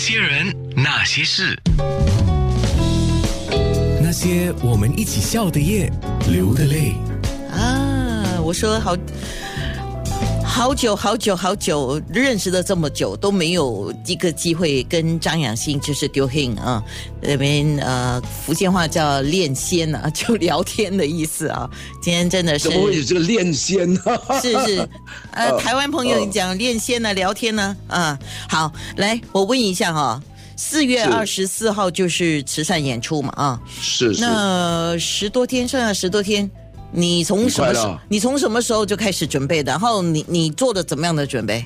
些人，那些事，那些我们一起笑的夜，流的泪。啊，我说好。好久好久好久，认识了这么久都没有一个机会跟张养欣就是丢 hin 啊，那边呃福建话叫练仙啊，就聊天的意思啊。今天真的是怎么会有这个练仙？呢？是是，呃，台湾朋友讲练仙呢，聊天呢，啊，好，来我问一下哈，四月二十四号就是慈善演出嘛啊，是是，那十多天，剩下十多天，你从什么你从什么时候就开始准备的？然后你你做的怎么样的准备？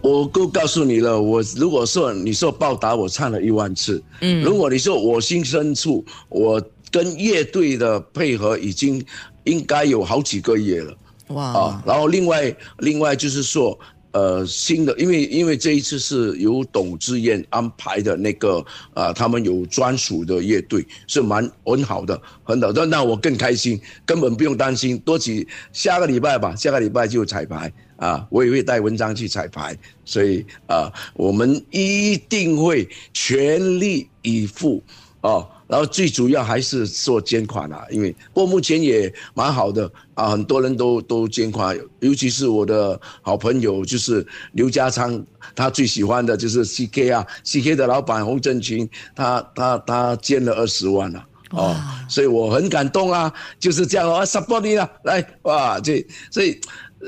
我都告诉你了，我如果说你说报答我唱了一万次，嗯，如果你说我心深处，我跟乐队的配合已经应该有好几个月了。哇，啊，然后另外另外就是说，呃，新的，因为因为这一次是由董志燕安排的那个啊、他们有专属的乐队，是蛮很好的，很好的，那我更开心，根本不用担心，多几下个礼拜吧，下个礼拜就彩排啊，我也会带文章去彩排，所以啊，我们一定会全力以赴啊。然后最主要还是做捐款啊，因为不过目前也蛮好的啊，很多人都都捐款，尤其是我的好朋友，就是刘家昌，他最喜欢的就是 CK 啊，CK 的老板洪振群，他他他捐了二十万了、哦，所以我很感动啊，就是这样啊，support 你啊，来哇，这所以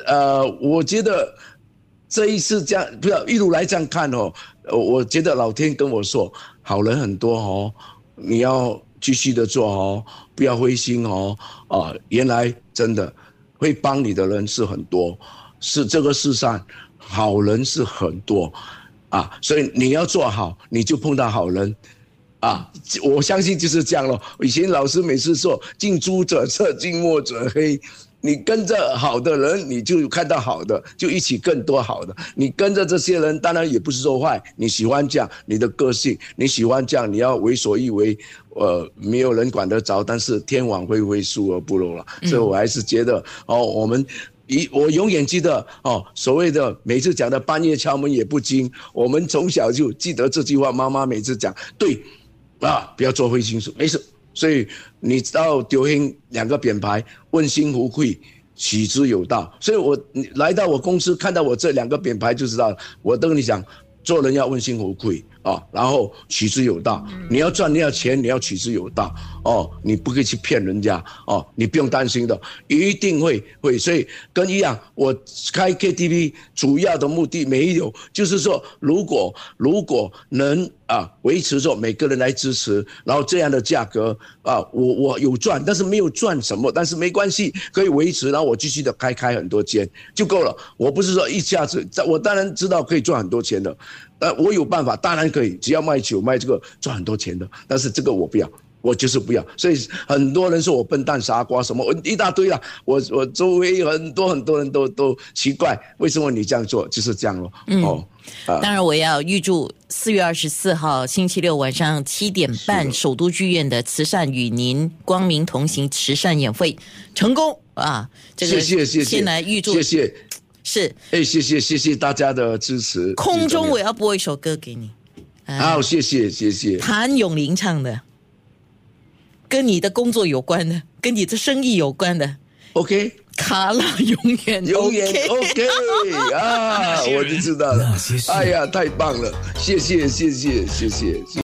呃，我觉得这一次这样不要一路来这样看哦，呃我觉得老天跟我说，好人很多哦。你要继续的做哦，不要灰心哦。啊，原来真的会帮你的人是很多，是这个世上好人是很多啊，所以你要做好，你就碰到好人。啊，我相信就是这样咯。以前老师每次说“近朱者赤，近墨者黑”，你跟着好的人，你就看到好的，就一起更多好的。你跟着这些人，当然也不是说坏，你喜欢这样，你的个性，你喜欢这样，你要为所欲为，呃，没有人管得着，但是天网恢恢，疏而不漏了。所以我还是觉得，哦，我们。一，我永远记得哦，所谓的每次讲的半夜敲门也不惊，我们从小就记得这句话，妈妈每次讲，对，啊，不要做灰心事，没事。所以你知道丢下两个品牌，问心无愧，取之有道。所以我来到我公司看到我这两个品牌就知道，我都跟你讲，做人要问心无愧啊，然后取之有道。你要赚你要钱，你要取之有道哦，你不可以去骗人家哦，你不用担心的，一定会会。所以跟一样，我开 KTV 主要的目的没有，就是说，如果如果能啊维持着每个人来支持，然后这样的价格啊，我我有赚，但是没有赚什么，但是没关系，可以维持，然后我继续的开开很多间就够了。我不是说一下子，我当然知道可以赚很多钱的，呃，我有办法，当然可以，只要卖酒卖这个赚很多钱的，但是这个我不要。我就是不要，所以很多人说我笨蛋、傻瓜什么，我一大堆啊。我我周围很多很多人都都奇怪，为什么你这样做？就是这样咯。哦，当然我要预祝四月二十四号星期六晚上七点半首都剧院的慈善与您光明同行慈善演会成功啊！这个谢谢谢谢，先来预祝谢谢，是。哎，谢谢谢谢大家的支持。空中我我要播一首歌给你，啊。好，谢谢谢谢。谭咏麟唱的，跟你的工作有关的，跟你的生意有关的，OK，卡拉永远永远 OK 啊，我就知道了。哎呀，太棒了，谢谢谢谢谢谢。